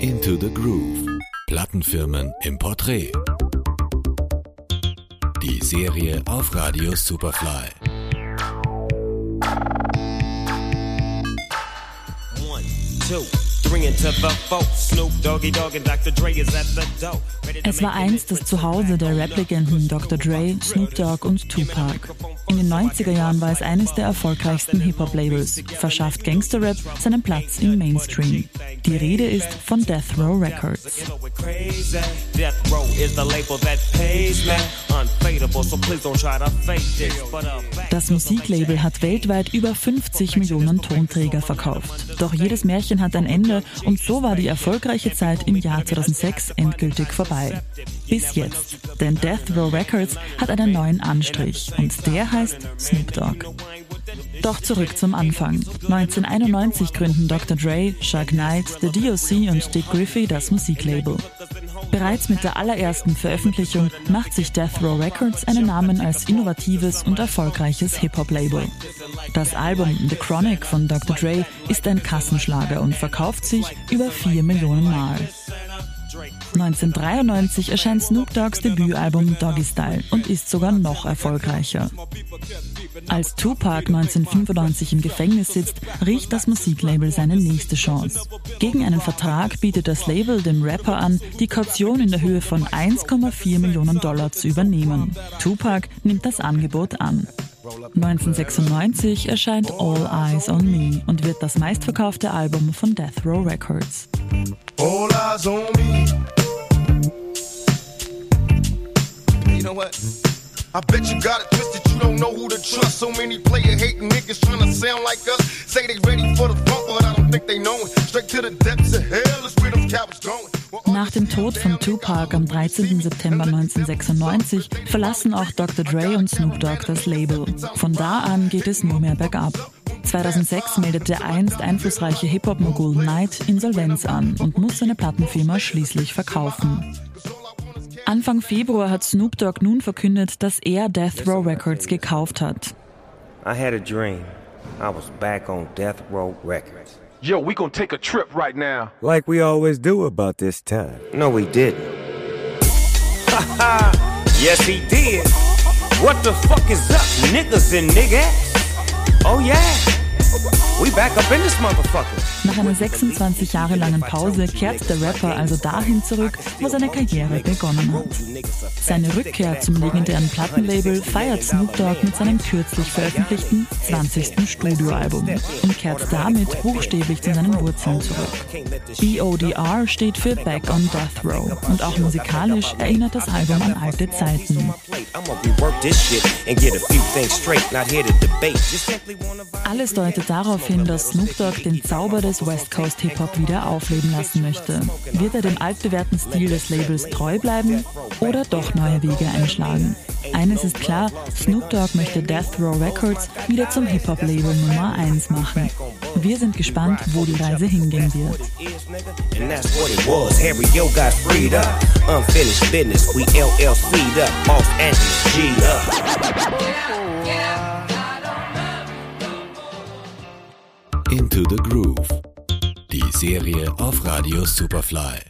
Into the Groove. Plattenfirmen im Porträt. Die Serie auf Radio Superfly. One, two, Es war einst das Zuhause der Rap-Legenden Dr. Dre, Snoop Dogg und Tupac. In den 90er Jahren war es eines der erfolgreichsten Hip-Hop-Labels, verschafft Gangster-Rap seinen Platz im Mainstream. Die Rede ist von Death Row Records. uh, Das Musiklabel hat weltweit über 50 Millionen Tonträger verkauft. Doch jedes Märchen hat ein Ende und so war die erfolgreiche Zeit im Jahr 2006 endgültig vorbei. Bis jetzt. Denn Death Row Records hat einen neuen Anstrich und der heißt Snoop Dogg. Doch zurück zum Anfang. 1991 gründen Dr. Dre, Chuck Knight, The DOC und Dick Griffey das Musiklabel. Bereits mit der allerersten Veröffentlichung macht sich Death Row Records einen Namen als innovatives und erfolgreiches Hip-Hop-Label. Das Album The Chronic von Dr. Dre ist ein Kassenschlager und verkauft sich über 4 Millionen Mal. 1993 erscheint Snoop Dogg's Debütalbum Doggy Style und ist sogar noch erfolgreicher. Als Tupac 1995 im Gefängnis sitzt, riecht das Musiklabel seine nächste Chance. Gegen einen Vertrag bietet das Label dem Rapper an, die Kaution in der Höhe von 1,4 Millionen Dollar zu übernehmen. Tupac nimmt das Angebot an. 1996 erscheint All Eyes on Me und wird das meistverkaufte Album von Death Row Records. All eyes on me. What? I bet you got it twisted. You don't know who to trust. So many player hating niggas trying to sound like us. Say they ready for the funk, but I don't think they know it. Straight to the depths of hell is where them cowards going. Nach dem Tod von Tupac am 13. September 1996 verlassen auch Dr. Dre und Snoop Dogg das Label. Von da an geht es nur mehr bergab. 2006 meldet der einst einflussreiche Hip-Hop-Mogul Knight Insolvenz an und muss seine Plattenfirma schließlich verkaufen. Anfang Februar hat Snoop Dogg nun verkündet, dass er Death Row Records gekauft hat. I had a dream. I was back on Death Row Records. Yo, we gonna take a trip right now. Like we always do about this time. No, we didn't. yes, he did. What the fuck is up, niggas and niggas? Oh yeah. We back up in this motherfucker. Nach einer 26 Jahre langen Pause kehrt der Rapper also dahin zurück, wo seine Karriere begonnen hat. Seine Rückkehr zum legendären Plattenlabel feiert Snoop Dogg mit seinem kürzlich veröffentlichten 20. Studioalbum und kehrt damit buchstäblich zu seinen Wurzeln zurück. BODR steht für Back on Death Row und auch musikalisch erinnert das Album an alte Zeiten. Alles deutet darauf hin, dass Snoop Dogg den Zauber des West Coast Hip-Hop wieder aufleben lassen möchte. Wird er dem altbewährten Stil des Labels treu bleiben oder doch neue Wege einschlagen? Eines ist klar, Snoop Dogg möchte Death Row Records wieder zum Hip-Hop-Label Nummer 1 machen. Wir sind gespannt, wo die Reise hingehen wird. is, nigga. And that's what it was. Harry Yo got freed up. Unfinished business. We LLC'd up. Los Angeles G'd up. Into the Groove. Die Serie auf Radio Superfly.